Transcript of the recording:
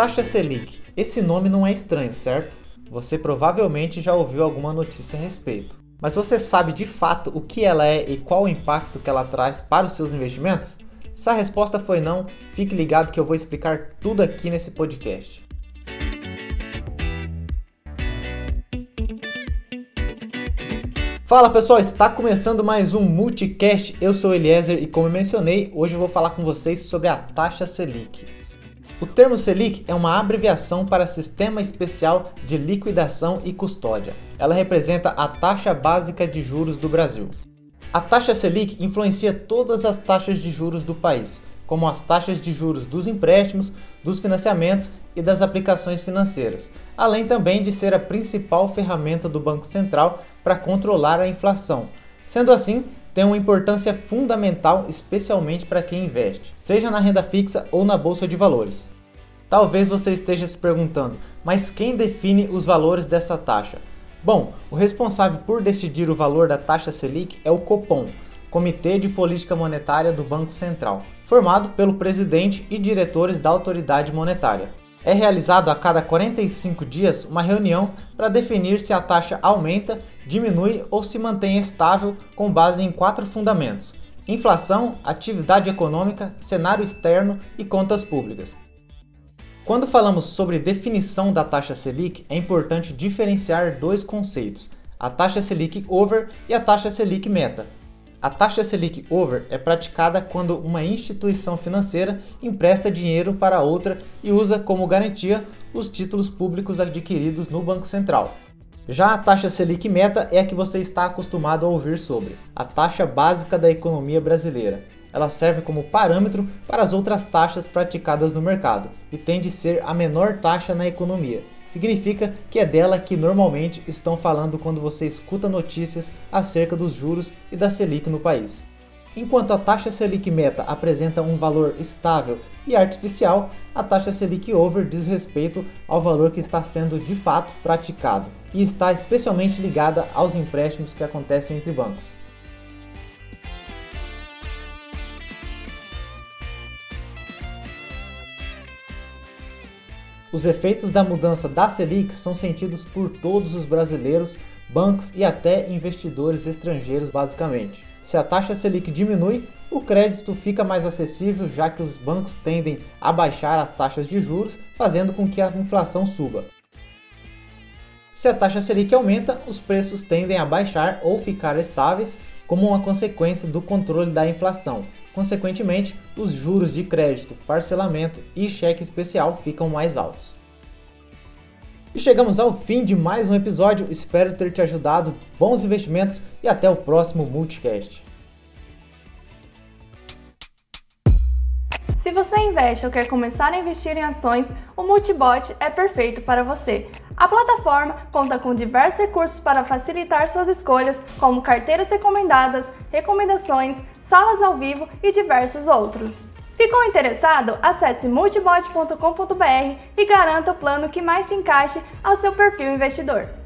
Taxa Selic. Esse nome não é estranho, certo? Você provavelmente já ouviu alguma notícia a respeito. Mas você sabe de fato o que ela é e qual o impacto que ela traz para os seus investimentos? Se a resposta foi não, fique ligado que eu vou explicar tudo aqui nesse podcast. Fala pessoal, está começando mais um Multicast. Eu sou Eliezer e como mencionei, hoje eu vou falar com vocês sobre a taxa Selic. O termo Selic é uma abreviação para Sistema Especial de Liquidação e Custódia. Ela representa a taxa básica de juros do Brasil. A taxa Selic influencia todas as taxas de juros do país, como as taxas de juros dos empréstimos, dos financiamentos e das aplicações financeiras, além também de ser a principal ferramenta do Banco Central para controlar a inflação. Sendo assim, tem uma importância fundamental, especialmente para quem investe, seja na renda fixa ou na bolsa de valores. Talvez você esteja se perguntando, mas quem define os valores dessa taxa? Bom, o responsável por decidir o valor da taxa Selic é o Copom, Comitê de Política Monetária do Banco Central, formado pelo presidente e diretores da autoridade monetária. É realizado a cada 45 dias uma reunião para definir se a taxa aumenta, diminui ou se mantém estável com base em quatro fundamentos: inflação, atividade econômica, cenário externo e contas públicas. Quando falamos sobre definição da taxa Selic, é importante diferenciar dois conceitos: a taxa Selic over e a taxa Selic meta, a taxa Selic over é praticada quando uma instituição financeira empresta dinheiro para outra e usa como garantia os títulos públicos adquiridos no Banco Central. Já a taxa Selic meta é a que você está acostumado a ouvir sobre, a taxa básica da economia brasileira. Ela serve como parâmetro para as outras taxas praticadas no mercado e tende a ser a menor taxa na economia significa que é dela que normalmente estão falando quando você escuta notícias acerca dos juros e da Selic no país. Enquanto a taxa Selic meta apresenta um valor estável e artificial, a taxa Selic over diz respeito ao valor que está sendo de fato praticado e está especialmente ligada aos empréstimos que acontecem entre bancos. Os efeitos da mudança da Selic são sentidos por todos os brasileiros, bancos e até investidores estrangeiros, basicamente. Se a taxa Selic diminui, o crédito fica mais acessível, já que os bancos tendem a baixar as taxas de juros, fazendo com que a inflação suba. Se a taxa Selic aumenta, os preços tendem a baixar ou ficar estáveis, como uma consequência do controle da inflação, Consequentemente, os juros de crédito, parcelamento e cheque especial ficam mais altos. E chegamos ao fim de mais um episódio. Espero ter te ajudado. Bons investimentos e até o próximo Multicast. Se você investe ou quer começar a investir em ações, o Multibot é perfeito para você. A plataforma conta com diversos recursos para facilitar suas escolhas, como carteiras recomendadas, recomendações, salas ao vivo e diversos outros. Ficou interessado? Acesse multibot.com.br e garanta o plano que mais se encaixe ao seu perfil investidor.